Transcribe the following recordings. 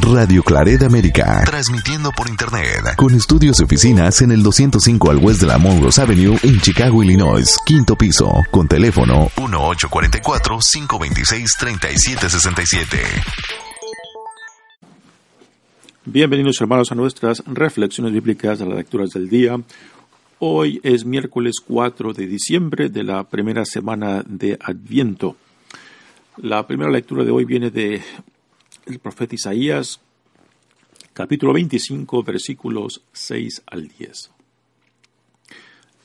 Radio Claret América. Transmitiendo por Internet. Con estudios y oficinas en el 205 al West de la Monroe Avenue en Chicago, Illinois. Quinto piso. Con teléfono 1844-526-3767. Bienvenidos hermanos a nuestras reflexiones bíblicas de las lecturas del día. Hoy es miércoles 4 de diciembre de la primera semana de Adviento. La primera lectura de hoy viene de el profeta Isaías, capítulo 25, versículos 6 al 10.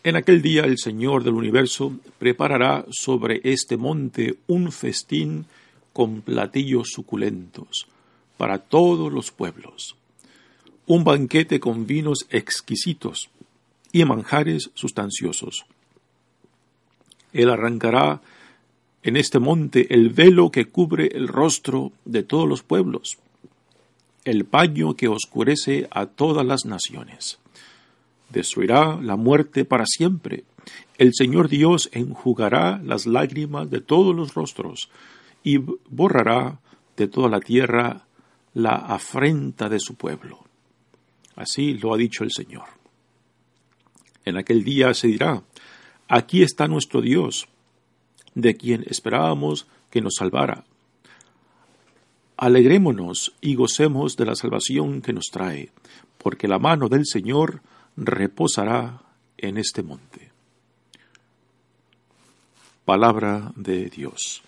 En aquel día el Señor del universo preparará sobre este monte un festín con platillos suculentos para todos los pueblos, un banquete con vinos exquisitos y manjares sustanciosos. Él arrancará en este monte el velo que cubre el rostro de todos los pueblos, el paño que oscurece a todas las naciones. Destruirá la muerte para siempre. El Señor Dios enjugará las lágrimas de todos los rostros y borrará de toda la tierra la afrenta de su pueblo. Así lo ha dicho el Señor. En aquel día se dirá, aquí está nuestro Dios, de quien esperábamos que nos salvara. Alegrémonos y gocemos de la salvación que nos trae, porque la mano del Señor reposará en este monte. Palabra de Dios.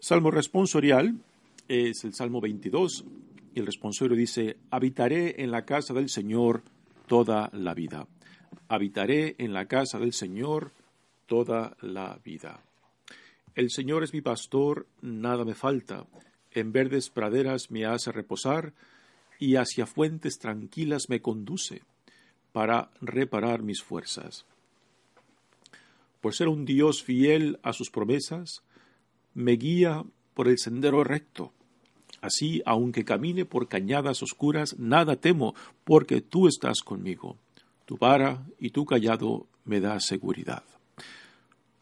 Salmo responsorial es el Salmo 22 y el responsorio dice, habitaré en la casa del Señor toda la vida. Habitaré en la casa del Señor toda la vida. El Señor es mi pastor, nada me falta. En verdes praderas me hace reposar y hacia fuentes tranquilas me conduce para reparar mis fuerzas. Por ser un Dios fiel a sus promesas, me guía por el sendero recto. Así, aunque camine por cañadas oscuras, nada temo, porque tú estás conmigo. Tu vara y tu callado me da seguridad.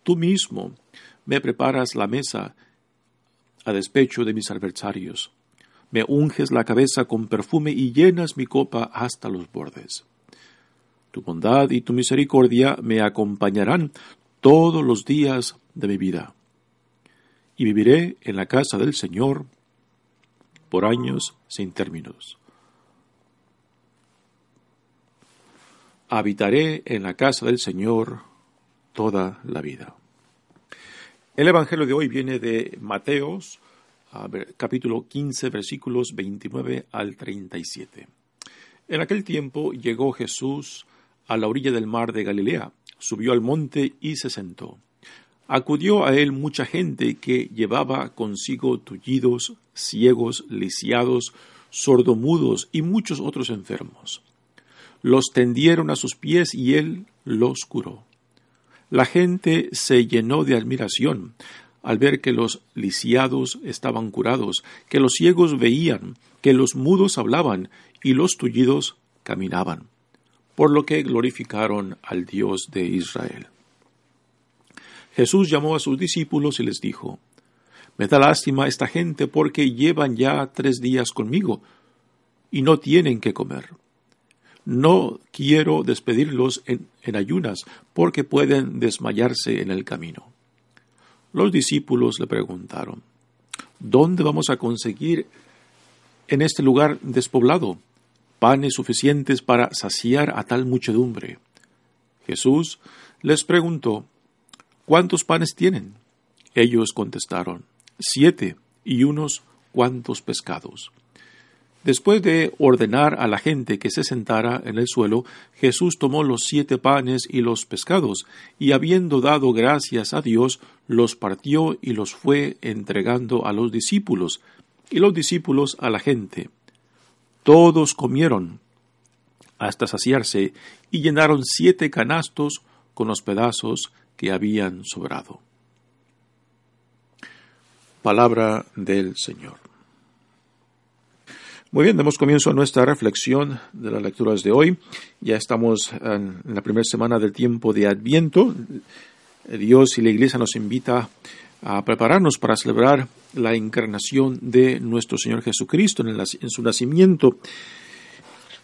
Tú mismo me preparas la mesa a despecho de mis adversarios. Me unges la cabeza con perfume y llenas mi copa hasta los bordes. Tu bondad y tu misericordia me acompañarán todos los días de mi vida. Y viviré en la casa del Señor por años sin términos. Habitaré en la casa del Señor toda la vida. El Evangelio de hoy viene de Mateos, capítulo 15, versículos 29 al 37. En aquel tiempo llegó Jesús a la orilla del mar de Galilea, subió al monte y se sentó. Acudió a él mucha gente que llevaba consigo tullidos, ciegos, lisiados, sordomudos y muchos otros enfermos. Los tendieron a sus pies y él los curó. La gente se llenó de admiración al ver que los lisiados estaban curados, que los ciegos veían, que los mudos hablaban y los tullidos caminaban, por lo que glorificaron al Dios de Israel. Jesús llamó a sus discípulos y les dijo, Me da lástima esta gente porque llevan ya tres días conmigo y no tienen que comer. No quiero despedirlos en, ayunas, porque pueden desmayarse en el camino. Los discípulos le preguntaron, ¿Dónde vamos a conseguir en este lugar despoblado panes suficientes para saciar a tal muchedumbre? Jesús les preguntó, ¿Cuántos panes tienen? Ellos contestaron, siete y unos cuantos pescados. Después de ordenar a la gente que se sentara en el suelo, Jesús tomó los siete panes y los pescados, y habiendo dado gracias a Dios, los partió y los fue entregando a los discípulos, y los discípulos a la gente. Todos comieron hasta saciarse, y llenaron siete canastos con los pedazos que habían sobrado. Palabra del Señor. Muy bien, demos comienzo a nuestra reflexión de las lecturas de hoy. Ya estamos en la primera semana del tiempo de Adviento. Dios y la Iglesia nos invita a prepararnos para celebrar la encarnación de nuestro Señor Jesucristo en, en, su nacimiento.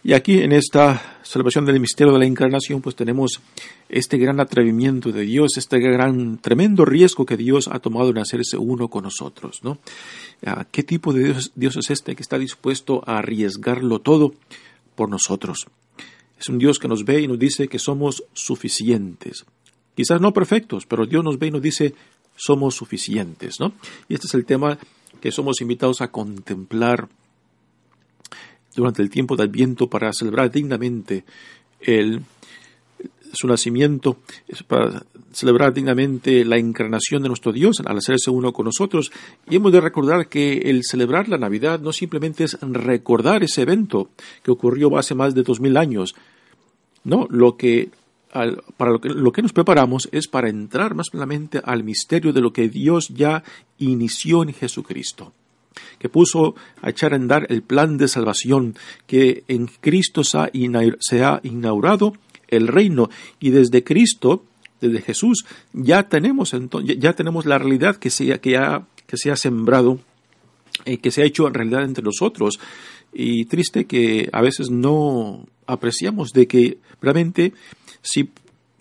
Y aquí en esta celebración del misterio de la encarnación, pues tenemos este gran atrevimiento de Dios, este gran tremendo riesgo que Dios ha tomado en hacerse uno con nosotros, ¿no? Ah, ¿Qué tipo de Dios, Dios es este que está dispuesto a arriesgarlo todo por nosotros? Es un Dios que nos ve y nos dice que somos suficientes. Quizás no perfectos, pero Dios nos ve y nos dice somos suficientes, ¿no? Y este es el tema que somos invitados a contemplar durante el tiempo de Adviento para celebrar dignamente el, su nacimiento, para celebrar dignamente la encarnación de nuestro Dios al hacerse uno con nosotros. Y hemos de recordar que el celebrar la Navidad no simplemente es recordar ese evento que ocurrió hace más de dos mil años. No, lo que para lo que, lo que nos preparamos es para entrar más plenamente al misterio de lo que Dios ya inició en Jesucristo que puso a echar a andar el plan de salvación, que en Cristo se ha, inaugurado el reino y desde Cristo, desde Jesús, ya tenemos, ya tenemos la realidad que se, que que se ha sembrado, eh, que se ha hecho en realidad entre nosotros. Y triste que a veces no apreciamos de que realmente si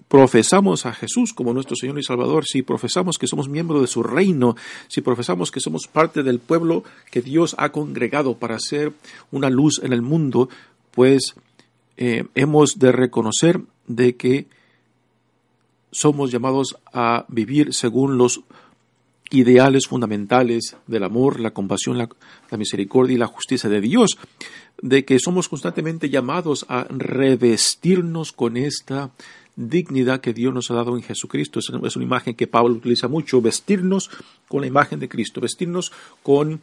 profesamos a Jesús como nuestro Señor y Salvador, si profesamos que somos miembros de su reino, si profesamos que somos parte del pueblo que Dios ha congregado para ser una luz en el mundo, pues eh, hemos de reconocer de que somos llamados a vivir según los ideales fundamentales del amor, la compasión, la, misericordia y la justicia de Dios, de que somos constantemente llamados a revestirnos con esta dignidad que Dios nos ha dado en Jesucristo. Es una imagen que Pablo utiliza mucho, vestirnos con la imagen de Cristo, vestirnos con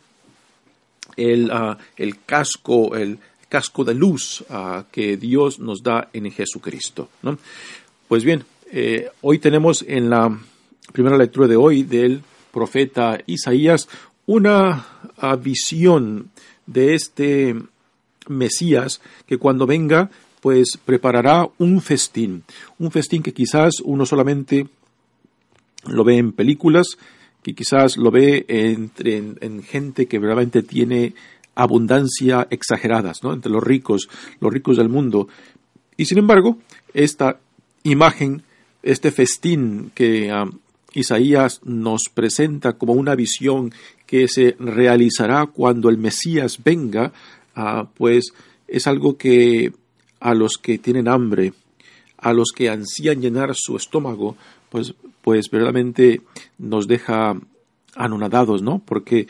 el, ah, casco, el casco de luz ah, que Dios nos da en Jesucristo. Pues bien, eh, hoy tenemos en la primera lectura de hoy del profeta Isaías una ah, visión de este Mesías que cuando venga pues preparará un festín, un festín que quizás uno solamente lo ve en películas, que quizás lo ve entre, en, gente que realmente tiene abundancia exageradas, ¿no? entre los ricos, los ricos del mundo. Y sin embargo, esta imagen, este festín que ah, Isaías nos presenta como una visión que se realizará cuando el Mesías venga, ah, pues es algo que a los que tienen hambre, a los que ansían llenar su estómago, pues, pues verdaderamente nos deja anonadados, ¿no? Porque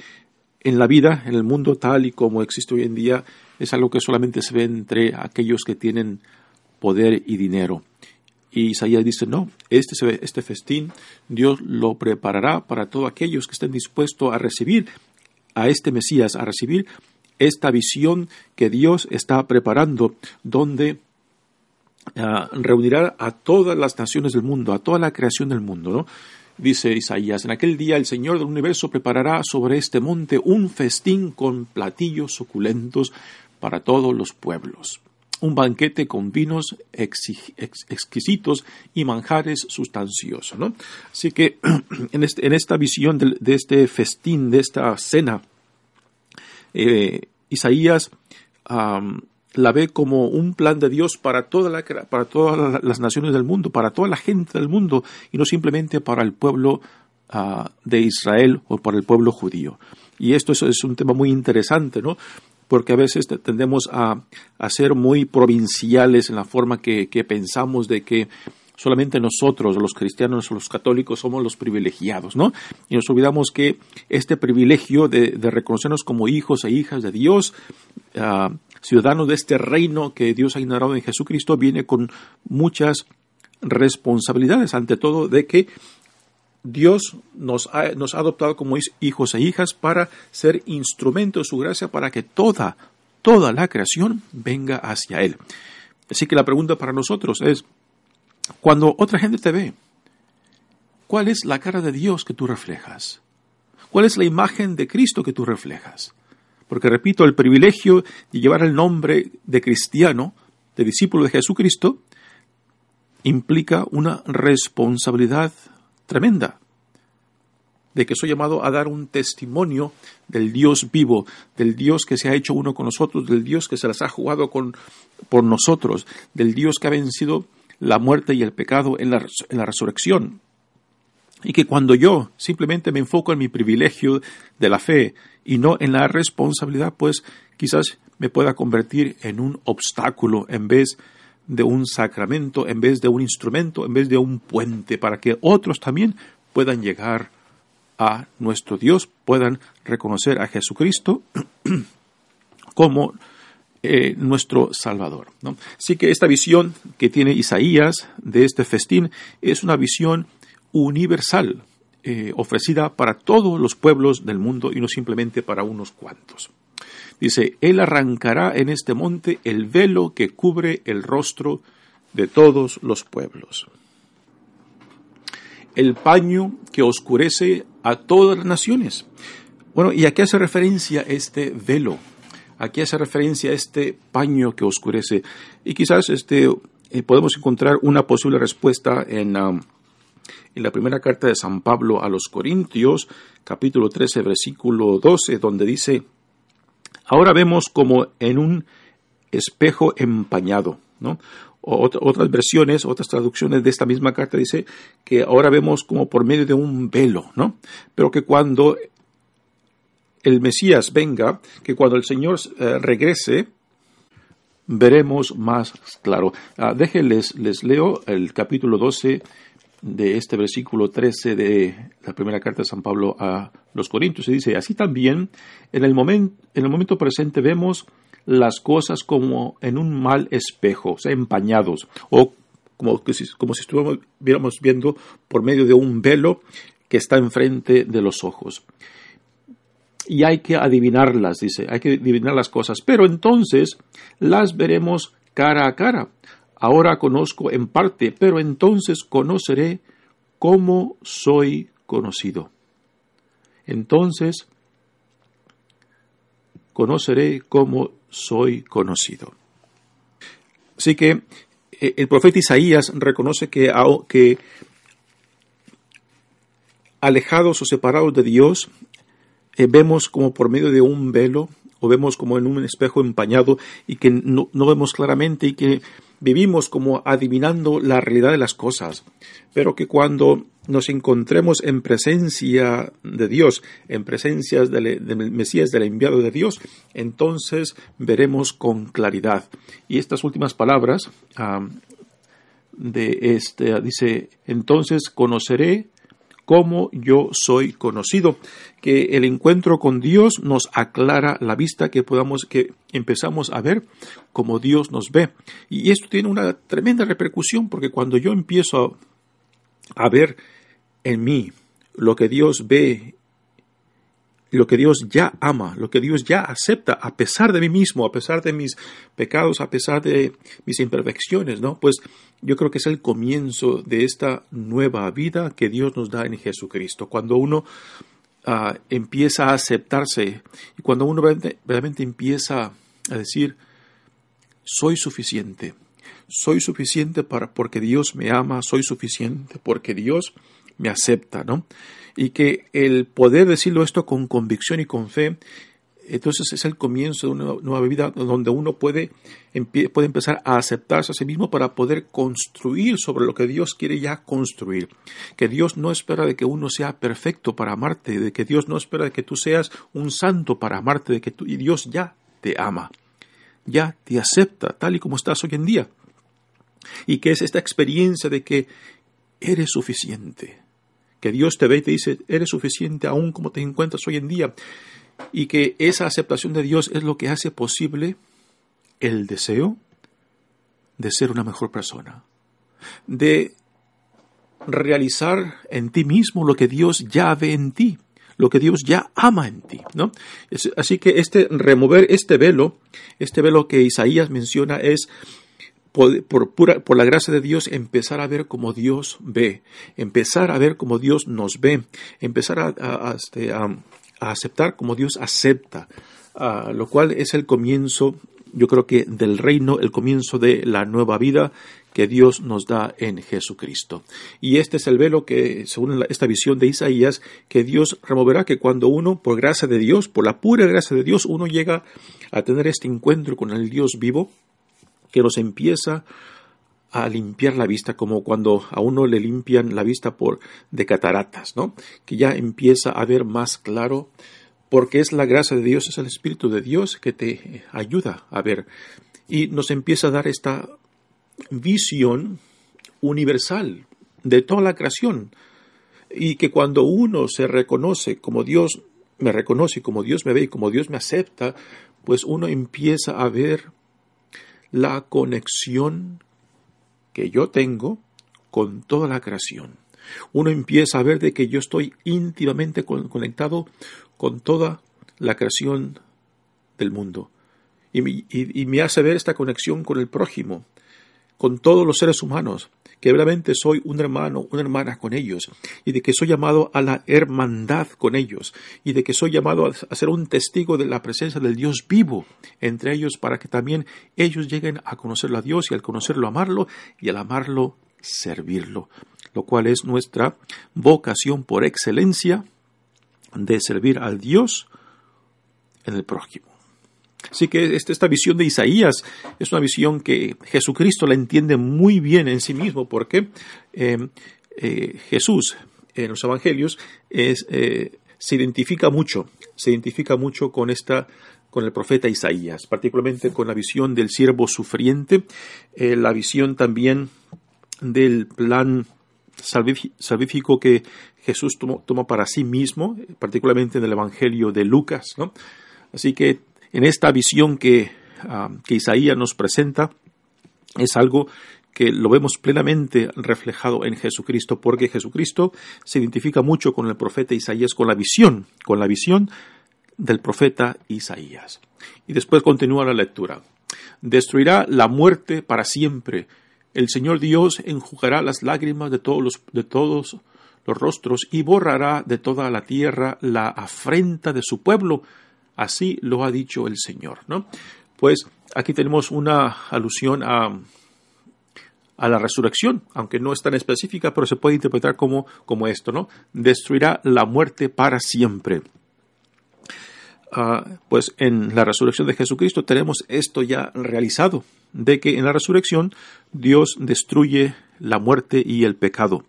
en la vida, en el mundo tal y como existe hoy en día, es algo que solamente se ve entre aquellos que tienen poder y dinero. Y Isaías dice, no, este, este festín Dios lo preparará para todos aquellos que estén dispuestos a recibir a este Mesías, a recibir esta visión que Dios está preparando, donde ah, reunirá a todas las naciones del mundo, a toda la creación del mundo, ¿no? Dice Isaías, en aquel día el Señor del universo preparará sobre este monte un festín con platillos suculentos para todos los pueblos un banquete con vinos exquisitos y manjares sustanciosos. ¿no? Así que en, este, en esta visión de, este festín, de esta cena, eh, Isaías la ve como un plan de Dios para, toda la, para todas las naciones del mundo, para toda la gente del mundo, y no simplemente para el pueblo ah, de Israel o para el pueblo judío. Y esto es, un tema muy interesante, ¿no? porque a veces tendemos a, ser muy provinciales en la forma que, pensamos de que solamente nosotros, los cristianos los católicos, somos los privilegiados, ¿no? Y nos olvidamos que este privilegio de, reconocernos como hijos e hijas de Dios, ah, ciudadanos de este reino que Dios ha inaugurado en Jesucristo, viene con muchas responsabilidades, ante todo de que Dios nos ha, nos ha adoptado como hijos e hijas para ser instrumento de su gracia para que toda, toda la creación venga hacia Él. Así que la pregunta para nosotros es, cuando otra gente te ve, ¿cuál es la cara de Dios que tú reflejas? ¿Cuál es la imagen de Cristo que tú reflejas? Porque repito, el privilegio de llevar el nombre de cristiano, de discípulo de Jesucristo, implica una responsabilidad tremenda. de que soy llamado a dar un testimonio del Dios vivo, del Dios que se ha hecho uno con nosotros, del Dios que se las ha jugado con, por nosotros, del Dios que ha vencido la muerte y el pecado en la, en la resurrección. Y que cuando yo simplemente me enfoco en mi privilegio de la fe y no en la responsabilidad, pues quizás me pueda convertir en un obstáculo en vez de un sacramento, en vez de un instrumento, en vez de un puente, para que otros también puedan llegar a nuestro Dios, puedan reconocer a Jesucristo como eh, nuestro Salvador. ¿no? Así que esta visión que tiene Isaías de este festín es una visión universal, eh, ofrecida para todos los pueblos del mundo y no simplemente para unos cuantos. Dice, Él arrancará en este monte el velo que cubre el rostro de todos los pueblos. El paño que oscurece a todas las naciones. Bueno, ¿y a qué hace referencia este velo? ¿A qué hace referencia este paño que oscurece? Y quizás este, eh, podemos encontrar una posible respuesta en, um, en la primera carta de San Pablo a los Corintios, capítulo 13, versículo 12, donde dice, ahora vemos como en un espejo empañado, ¿no? otras versiones, otras traducciones de esta misma carta dice que ahora vemos como por medio de un velo, ¿no? Pero que cuando el Mesías venga, que cuando el Señor eh, regrese, veremos más claro. Ah, déjenles, les leo el capítulo 12 de este versículo 13 de la primera carta de San Pablo a los Corintios. Se dice, así también, en el, momento, en el momento presente vemos las cosas como en un mal espejo, o sea, empañados, o como, como si estuviéramos viendo por medio de un velo que está enfrente de los ojos. Y hay que adivinarlas, dice, hay que adivinar las cosas, pero entonces las veremos cara a cara. Ahora conozco en parte, pero entonces conoceré cómo soy conocido. Entonces conoceré cómo soy conocido. Así que eh, el profeta Isaías reconoce que, que alejados o separados de Dios, eh, vemos como por medio de un velo o vemos como en un espejo empañado y que no, vemos claramente y que vivimos como adivinando la realidad de las cosas, pero que cuando nos encontremos en presencia de Dios, en presencia del, Mesías, del enviado de Dios, entonces veremos con claridad. Y estas últimas palabras ah, de este dice, entonces conoceré cómo yo soy conocido, que el encuentro con Dios nos aclara la vista que podamos que empezamos a ver como Dios nos ve. Y esto tiene una tremenda repercusión porque cuando yo empiezo a, ver en mí lo que Dios ve lo que Dios ya ama, lo que Dios ya acepta, a pesar de mí mismo, a pesar de mis pecados, a pesar de mis imperfecciones, ¿no? Pues yo creo que es el comienzo de esta nueva vida que Dios nos da en Jesucristo. Cuando uno ah, empieza a aceptarse y cuando uno realmente, empieza a decir, soy suficiente, soy suficiente para, porque Dios me ama, soy suficiente porque Dios me acepta, ¿no? Y que el poder decirlo esto con convicción y con fe entonces es el comienzo de una nueva vida donde uno puede, puede empezar a aceptarse a sí mismo para poder construir sobre lo que Dios quiere ya construir. Que Dios no espera de que uno sea perfecto para amarte, de que Dios no espera de que tú seas un santo para amarte, de que tú, y Dios ya te ama, ya te acepta tal y como estás hoy en día. Y que es esta experiencia de que eres suficiente, que Dios te ve y te dice, eres suficiente aún como te encuentras hoy en día y que esa aceptación de Dios es lo que hace posible el deseo de ser una mejor persona, de realizar en ti mismo lo que Dios ya ve en ti, lo que Dios ya ama en ti, ¿no? Así que este remover este velo, este velo que Isaías menciona es por, por, la gracia de Dios empezar a ver como Dios ve, empezar a ver como Dios nos ve, empezar a, este, aceptar como Dios acepta, lo cual es el comienzo yo creo que del reino, el comienzo de la nueva vida que Dios nos da en Jesucristo. Y este es el velo que, según esta visión de Isaías, que Dios removerá, que cuando uno, por gracia de Dios, por la pura gracia de Dios, uno llega a tener este encuentro con el Dios vivo, que nos empieza a limpiar la vista, como cuando a uno le limpian la vista por de cataratas, ¿no? Que ya empieza a ver más claro, porque es la gracia de Dios, es el Espíritu de Dios que te ayuda a ver. Y nos empieza a dar esta visión universal de toda la creación. Y que cuando uno se reconoce como Dios me reconoce, como Dios me ve y como Dios me acepta, pues uno empieza a ver la conexión que yo tengo con toda la creación. Uno empieza a ver de que yo estoy íntimamente conectado con toda la creación del mundo. Y, me hace ver esta conexión con el prójimo, con todos los seres humanos, que realmente soy un hermano, una hermana con ellos, y de que soy llamado a la hermandad con ellos, y de que soy llamado a ser un testigo de la presencia del Dios vivo entre ellos, para que también ellos lleguen a conocerlo a Dios y al conocerlo amarlo, y al amarlo servirlo, lo cual es nuestra vocación por excelencia de servir al Dios en el prójimo. Así que este, esta visión de Isaías es una visión que Jesucristo la entiende muy bien en sí mismo, porque eh, eh, Jesús en los evangelios eh, se identifica mucho, se identifica mucho con esta con el profeta Isaías, particularmente con la visión del siervo sufriente, la visión también del plan salvífico que Jesús tomó, tomó, para sí mismo, particularmente en el Evangelio de Lucas. Así que en esta visión ah, que, Isaías nos presenta, es algo que lo vemos plenamente reflejado en Jesucristo, porque Jesucristo se identifica mucho con el profeta Isaías, con la visión, con la visión del profeta Isaías. Y después continúa la lectura. Destruirá la muerte para siempre. El Señor Dios enjugará las lágrimas de todos los, de todos los rostros y borrará de toda la tierra la afrenta de su pueblo Así lo ha dicho el Señor, ¿no? Pues aquí tenemos una alusión a, a la resurrección, aunque no es tan específica, pero se puede interpretar como, como esto, ¿no? Destruirá la muerte para siempre. Ah, pues en la resurrección de Jesucristo tenemos esto ya realizado, de que en la resurrección Dios destruye la muerte y el pecado.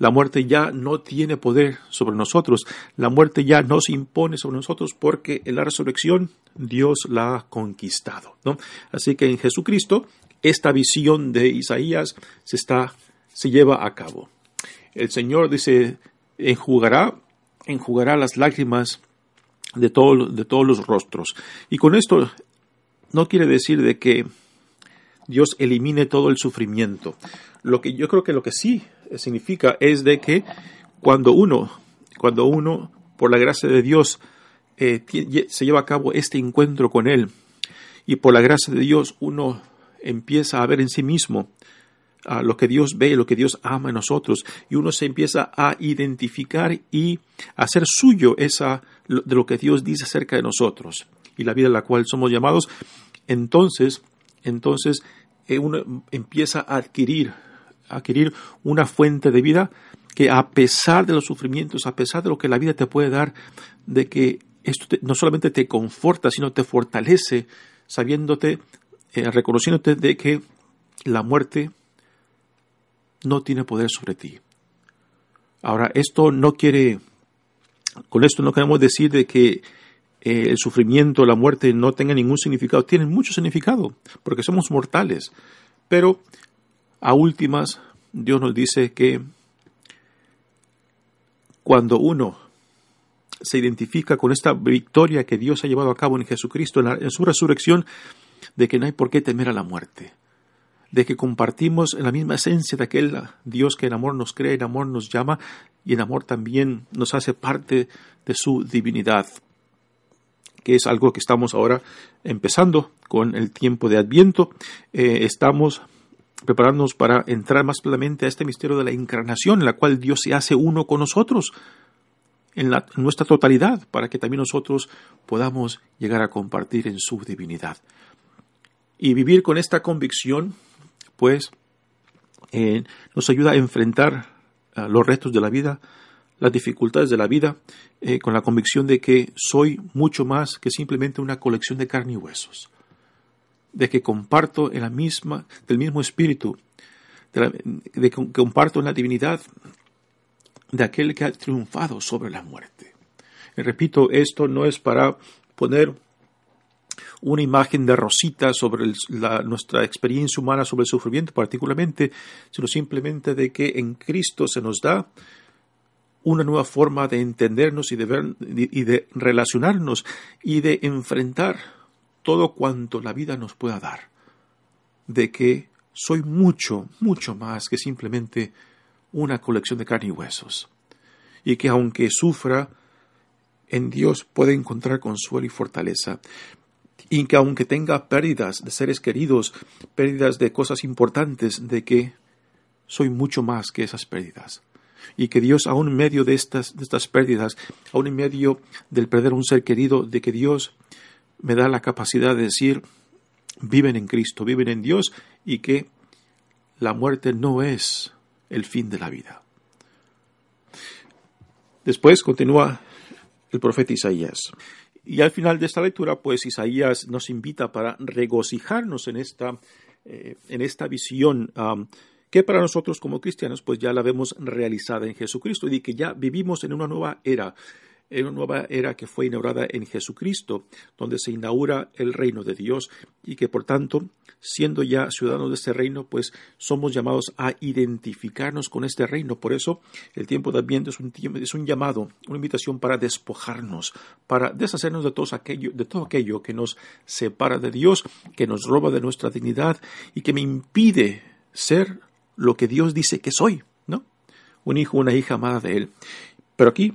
La muerte ya no tiene poder sobre nosotros. La muerte ya no se impone sobre nosotros porque en la resurrección Dios la ha conquistado. ¿no? Así que en Jesucristo esta visión de Isaías se, está, se lleva a cabo. El Señor dice, enjugará, enjugará las lágrimas de, todo, de todos los rostros. Y con esto no quiere decir de que Dios elimine todo el sufrimiento. Lo que yo creo que lo que sí significa es de que cuando uno, cuando uno, por la gracia de Dios, eh, se lleva a cabo este encuentro con Él, y por la gracia de Dios uno empieza a ver en sí mismo a lo que Dios ve, lo que Dios ama en nosotros, y uno se empieza a identificar y a hacer suyo esa de lo que Dios dice acerca de nosotros y la vida en la cual somos llamados, entonces, entonces eh, uno empieza a adquirir adquirir una fuente de vida que a pesar de los sufrimientos, a pesar de lo que la vida te puede dar, de que esto no solamente te conforta, sino te fortalece, sabiéndote, eh, reconociéndote de que la muerte no tiene poder sobre ti. Ahora, esto no quiere, con esto no queremos decir de que eh, el sufrimiento, la muerte no tenga ningún significado. Tienen mucho significado, porque somos mortales. Pero a últimas, Dios nos dice que cuando uno se identifica con esta victoria que Dios ha llevado a cabo en Jesucristo, en, su resurrección, de que no hay por qué temer a la muerte, de que compartimos en la misma esencia de aquel Dios que en amor nos cree, en amor nos llama y en amor también nos hace parte de su divinidad, que es algo que estamos ahora empezando con el tiempo de Adviento. Eh, estamos prepararnos para entrar más plenamente a este misterio de la encarnación, en la cual Dios se hace uno con nosotros, en, nuestra totalidad, para que también nosotros podamos llegar a compartir en su divinidad. Y vivir con esta convicción, pues, eh, nos ayuda a enfrentar los retos de la vida, las dificultades de la vida, eh, con la convicción de que soy mucho más que simplemente una colección de carne y huesos, de que comparto en la misma, del mismo espíritu, de, que comparto en la divinidad de aquel que ha triunfado sobre la muerte. Repito, esto no es para poner una imagen de Rosita sobre nuestra experiencia humana sobre el sufrimiento particularmente, sino simplemente de que en Cristo se nos da una nueva forma de entendernos y de, ver, y de relacionarnos y de enfrentar todo cuanto la vida nos pueda dar. De que soy mucho, mucho más que simplemente una colección de carne y huesos. Y que aunque sufra, en Dios puede encontrar consuelo y fortaleza. Y que aunque tenga pérdidas de seres queridos, pérdidas de cosas importantes, de que soy mucho más que esas pérdidas y que Dios, aún en medio de estas, de estas pérdidas, aún en medio del perder un ser querido, de que Dios me da la capacidad de decir, viven en Cristo, viven en Dios y que la muerte no es el fin de la vida. Después continúa el profeta Isaías. Y al final de esta lectura, pues Isaías nos invita para regocijarnos en esta, eh, en esta visión que para nosotros como cristianos pues ya la vemos realizada en Jesucristo y que ya vivimos en una nueva era, en una nueva era que fue inaugurada en Jesucristo, donde se inaugura el reino de Dios y que por tanto, siendo ya ciudadanos de este reino, pues somos llamados a identificarnos con este reino. Por eso el tiempo de Adviento es un, llamado, una invitación para despojarnos, para deshacernos de, todos aquello, de todo aquello que nos separa de Dios, que nos roba de nuestra dignidad y que me impide ser lo que Dios dice que soy, ¿no? Un hijo, una hija amada de Él. Pero aquí,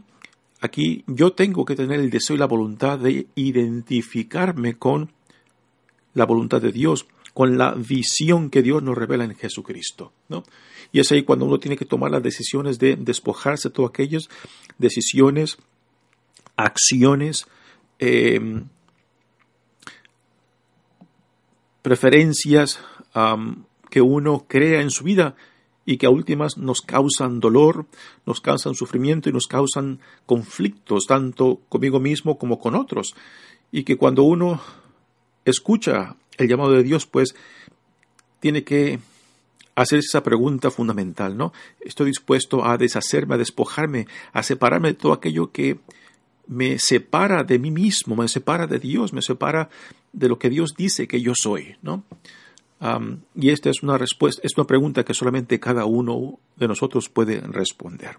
aquí yo tengo que tener el deseo y la voluntad de identificarme con la voluntad de Dios, con la visión que Dios nos revela en Jesucristo, ¿no? Y es ahí cuando uno tiene que tomar las decisiones de despojarse de todas aquellas decisiones, acciones, em, preferencias, que uno crea en su vida y que a últimas nos causan dolor, nos causan sufrimiento y nos causan conflictos, tanto conmigo mismo como con otros. Y que cuando uno escucha el llamado de Dios, pues tiene que hacer esa pregunta fundamental, ¿no? Estoy dispuesto a deshacerme, a despojarme, a separarme de todo aquello que me separa de mí mismo, me separa de Dios, me separa de lo que Dios dice que yo soy, ¿no? Y esta es una respuesta, es una pregunta que solamente cada uno de nosotros puede responder.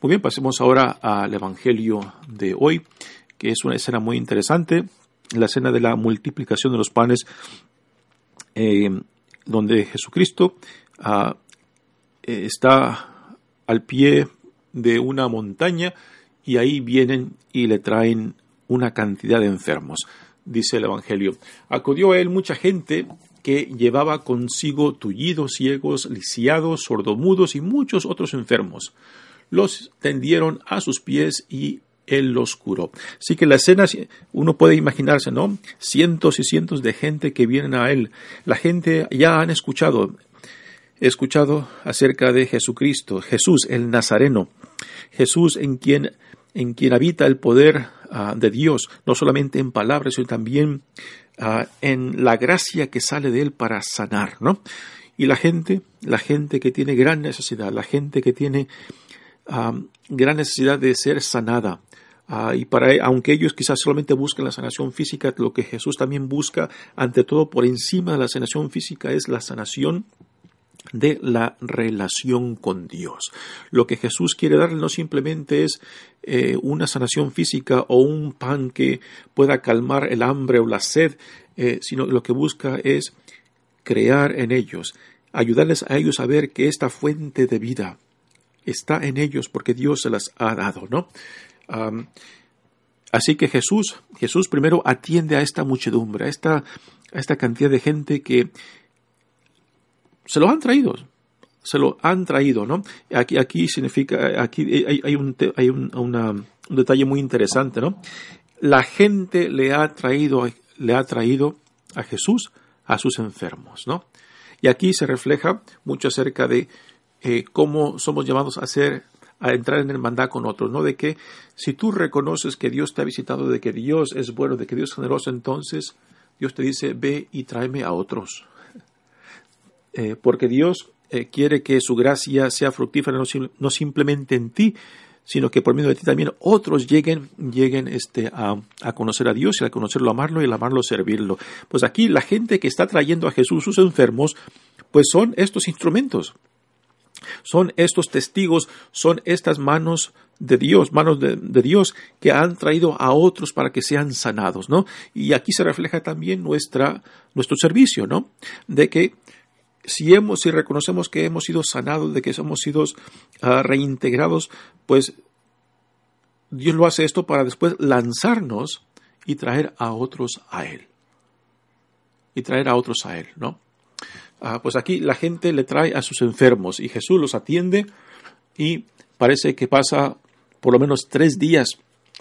Muy bien, pasemos ahora al Evangelio de hoy, que es una escena muy interesante, la escena de la multiplicación de los panes, eh, donde Jesucristo ah, está al pie de una montaña y ahí vienen y le traen una cantidad de enfermos, dice el Evangelio. Acudió a él mucha gente que llevaba consigo tullidos, ciegos, lisiados, sordomudos y muchos otros enfermos. Los tendieron a sus pies y él los curó. Así que la escena, uno puede imaginarse, ¿no? Cientos y cientos de gente que vienen a él. La gente ya han escuchado, escuchado acerca de Jesucristo, Jesús el Nazareno, Jesús en quien, en quien habita el poder ah, de Dios, no solamente en palabras, sino también Ah, en la gracia que sale de él para sanar, ¿no? Y la gente, la gente que tiene gran necesidad, la gente que tiene ah, gran necesidad de ser sanada, y para aunque ellos quizás solamente busquen la sanación física, lo que Jesús también busca, ante todo por encima de la sanación física, es la sanación de la relación con Dios. Lo que Jesús quiere darle no simplemente es eh, una sanación física o un pan que pueda calmar el hambre o la sed, eh, sino lo que busca es crear en ellos, ayudarles a ellos a ver que esta fuente de vida está en ellos porque Dios se las ha dado, ¿no? así que Jesús, Jesús primero atiende a esta muchedumbre, esta, a esta cantidad de gente que se lo han traído, se lo han traído, ¿no? Aquí, aquí significa, aquí hay, un, hay un, detalle muy interesante, ¿no? La gente le ha traído, le ha traído a Jesús a sus enfermos, ¿no? Y aquí se refleja mucho acerca de eh, cómo somos llamados a hacer a entrar en hermandad con otros, ¿no? De que si tú reconoces que Dios te ha visitado, de que Dios es bueno, de que Dios es generoso, entonces Dios te dice, ve y tráeme a otros. Eh, porque Dios eh, quiere que su gracia sea fructífera no, simplemente en ti, sino que por medio de ti también otros lleguen, lleguen este, a, a, conocer a Dios y a conocerlo, amarlo y al amarlo, servirlo. Pues aquí la gente que está trayendo a Jesús sus enfermos, pues son estos instrumentos. Son estos testigos, son estas manos de Dios, manos de, Dios que han traído a otros para que sean sanados, ¿no? Y aquí se refleja también nuestra, nuestro servicio, ¿no? De que si hemos, si reconocemos que hemos sido sanados, de que hemos sido ah, reintegrados, pues Dios lo hace esto para después lanzarnos y traer a otros a Él. Y traer a otros a Él, ¿no? Ah, pues aquí la gente le trae a sus enfermos y Jesús los atiende y parece que pasa por lo menos tres días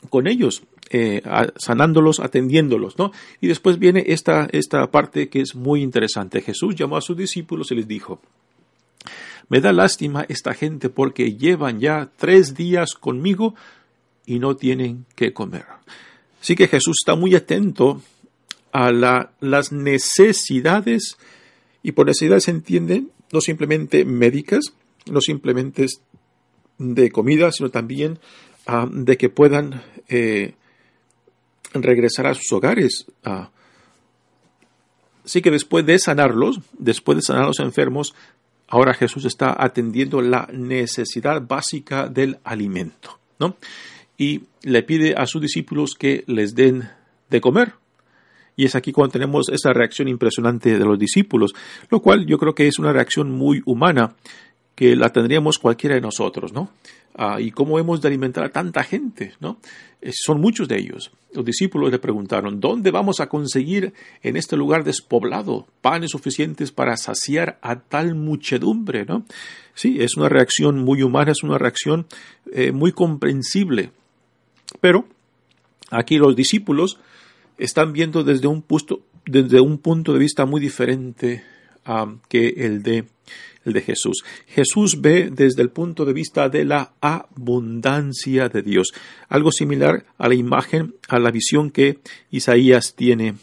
con ellos, eh, sanándolos, atendiéndolos, ¿no? Y después viene esta, esta parte que es muy interesante. Jesús llamó a sus discípulos y les dijo, me da lástima esta gente porque llevan ya tres días conmigo y no tienen que comer. Así que Jesús está muy atento a las necesidades y por necesidad se entienden no simplemente médicas, no simplemente de comida, sino también ah, de que puedan eh, regresar a sus hogares. Así que después de sanarlos, después de sanar a los enfermos, ahora Jesús está atendiendo la necesidad básica del alimento, ¿no? Y le pide a sus discípulos que les den de comer. Y es aquí cuando tenemos esa reacción impresionante de los discípulos, lo cual yo creo que es una reacción muy humana que la tendríamos cualquiera de nosotros, ¿no? Ah, y cómo hemos de alimentar a tanta gente, ¿no? Eh, son muchos de ellos. Los discípulos le preguntaron, ¿dónde vamos a conseguir en este lugar despoblado panes suficientes para saciar a tal muchedumbre, ¿no? Sí, es una reacción muy humana, es una reacción eh, muy comprensible. Pero aquí los discípulos están viendo desde un, punto, desde un punto de vista muy diferente um, que el de, el de Jesús. Jesús ve desde el punto de vista de la abundancia de Dios, algo similar a la imagen, a la visión que Isaías tiene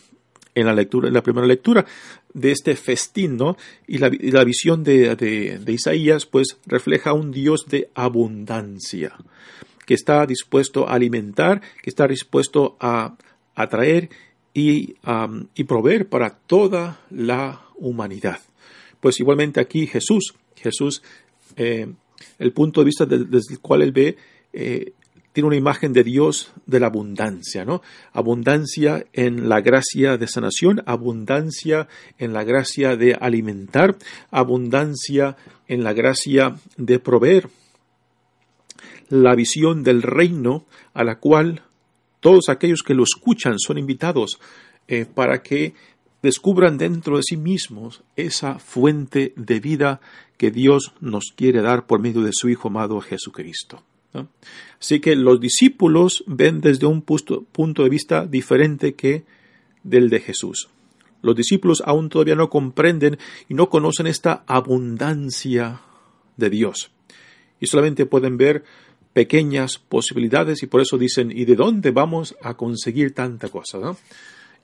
en la lectura, en la primera lectura de este festín, ¿no? Y la, la visión de, de, Isaías, pues, refleja un Dios de abundancia, que está dispuesto a alimentar, que está dispuesto a atraer y, y proveer para toda la humanidad. Pues igualmente aquí Jesús, Jesús, eh, el punto de vista desde el cual él ve, eh, tiene una imagen de Dios de la abundancia, ¿no? Abundancia en la gracia de sanación, abundancia en la gracia de alimentar, abundancia en la gracia de proveer. La visión del reino a la cual todos aquellos que lo escuchan son invitados eh, para que descubran dentro de sí mismos esa fuente de vida que Dios nos quiere dar por medio de su Hijo amado Jesucristo. Así que los discípulos ven desde un punto de vista diferente que del de Jesús. Los discípulos aún todavía no comprenden y no conocen esta abundancia de Dios. Y solamente pueden ver pequeñas posibilidades y por eso dicen, ¿y de dónde vamos a conseguir tanta cosa?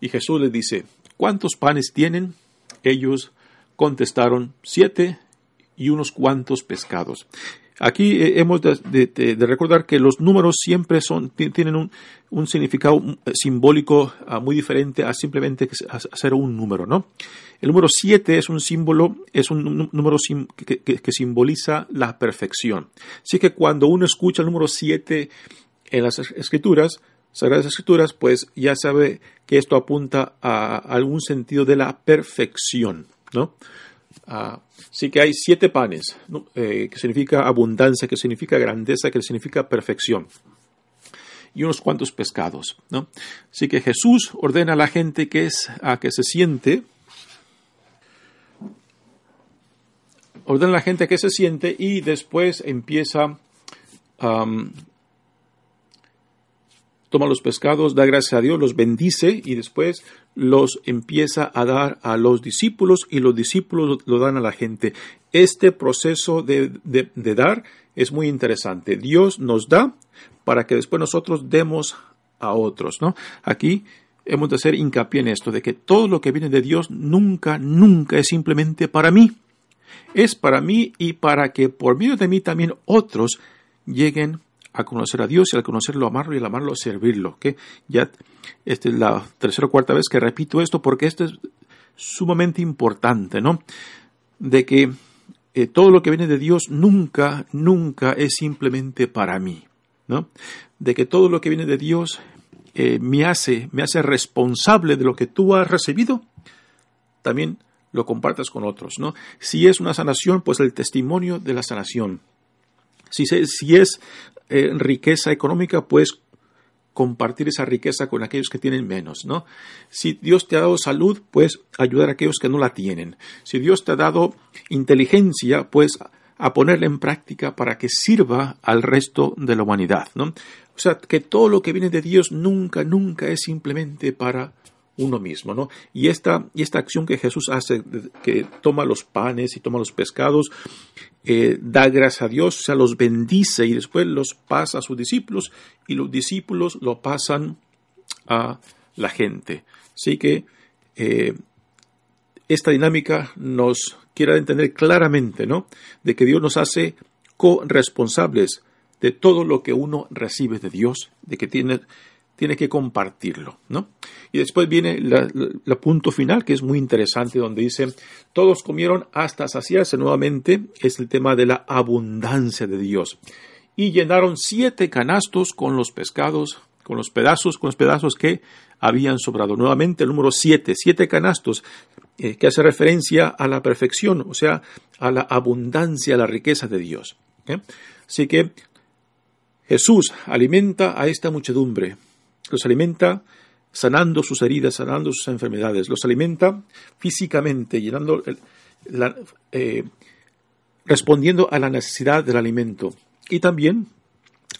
Y Jesús les dice, ¿cuántos panes tienen? Ellos contestaron, siete y unos cuantos pescados. Aquí eh, hemos de, recordar que los números siempre son, tienen un, significado eh, simbólico ah, muy diferente a simplemente hacer un número, ¿no? El número 7 es un símbolo, es un número que, simboliza la perfección. Así que cuando uno escucha el número 7 en las escrituras, Sagradas Escrituras, pues ya sabe que esto apunta a algún sentido de la perfección, ¿no? Así que hay siete panes, eh, que significa abundancia, que significa grandeza, que significa perfección. Y unos cuantos pescados, ¿no? Así que Jesús ordena a la gente que es a que se siente, ordena a la gente que se siente y después empieza toma los pescados, da gracias a Dios, los bendice y después los empieza a dar a los discípulos y los discípulos lo, dan a la gente. Este proceso de, de dar es muy interesante. Dios nos da para que después nosotros demos a otros, ¿no? Aquí hemos de hacer hincapié en esto, de que todo lo que viene de Dios nunca, nunca es simplemente para mí. Es para mí y para que por medio de mí también otros lleguen a conocer a Dios y al conocerlo, amarlo y al amarlo, servirlo. Que ya esta es la tercera o cuarta vez que repito esto porque esto es sumamente importante, ¿no? De que eh, todo lo que viene de Dios nunca, nunca es simplemente para mí, ¿no? De que todo lo que viene de Dios eh, me, hace, me hace responsable de lo que tú has recibido, también lo compartas con otros, ¿no? Si es una sanación, pues el testimonio de la sanación. Si, si es eh, riqueza económica, pues compartir esa riqueza con aquellos que tienen menos, ¿no? Si Dios te ha dado salud, pues ayudar a aquellos que no la tienen. Si Dios te ha dado inteligencia, pues a ponerla en práctica para que sirva al resto de la humanidad, ¿no? O sea, que todo lo que viene de Dios nunca, nunca es simplemente para uno mismo, ¿no? Y esta, y esta acción que Jesús hace, que toma los panes y toma los pescados, eh, da gracias a Dios, o sea, los bendice y después los pasa a sus discípulos y los discípulos lo pasan a la gente. Así que eh, esta dinámica nos quiere entender claramente, ¿no? De que Dios nos hace corresponsables de todo lo que uno recibe de Dios, de que tiene, tiene que compartirlo, ¿no? Y después viene el punto final, que es muy interesante, donde dice, todos comieron hasta saciarse nuevamente, es el tema de la abundancia de Dios. Y llenaron siete canastos con los pescados, con los pedazos, con los pedazos que habían sobrado. Nuevamente el número siete, siete canastos, eh, que hace referencia a la perfección, o sea, a la abundancia, a la riqueza de Dios. ¿eh? Así que Jesús alimenta a esta muchedumbre, los alimenta sanando sus heridas, sanando sus enfermedades, los alimenta físicamente, llenando, eh, respondiendo a la necesidad del alimento y también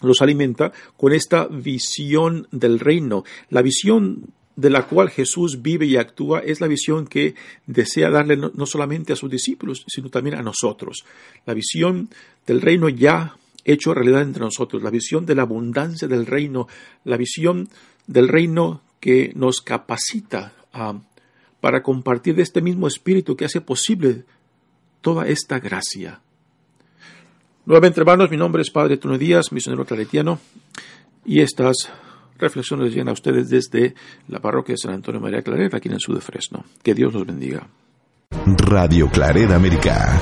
los alimenta con esta visión del reino. La visión de la cual Jesús vive y actúa es la visión que desea darle no, solamente a sus discípulos, sino también a nosotros. La visión del reino ya hecho realidad entre nosotros, la visión de la abundancia del reino, la visión del reino que nos capacita para compartir de este mismo espíritu que hace posible toda esta gracia. Nuevamente, hermanos, mi nombre es Padre Tono Díaz, misionero claretiano, y estas reflexiones llegan a ustedes desde la parroquia de San Antonio María Clareta, aquí en el sur de Fresno. Que Dios los bendiga. Radio Clareda América.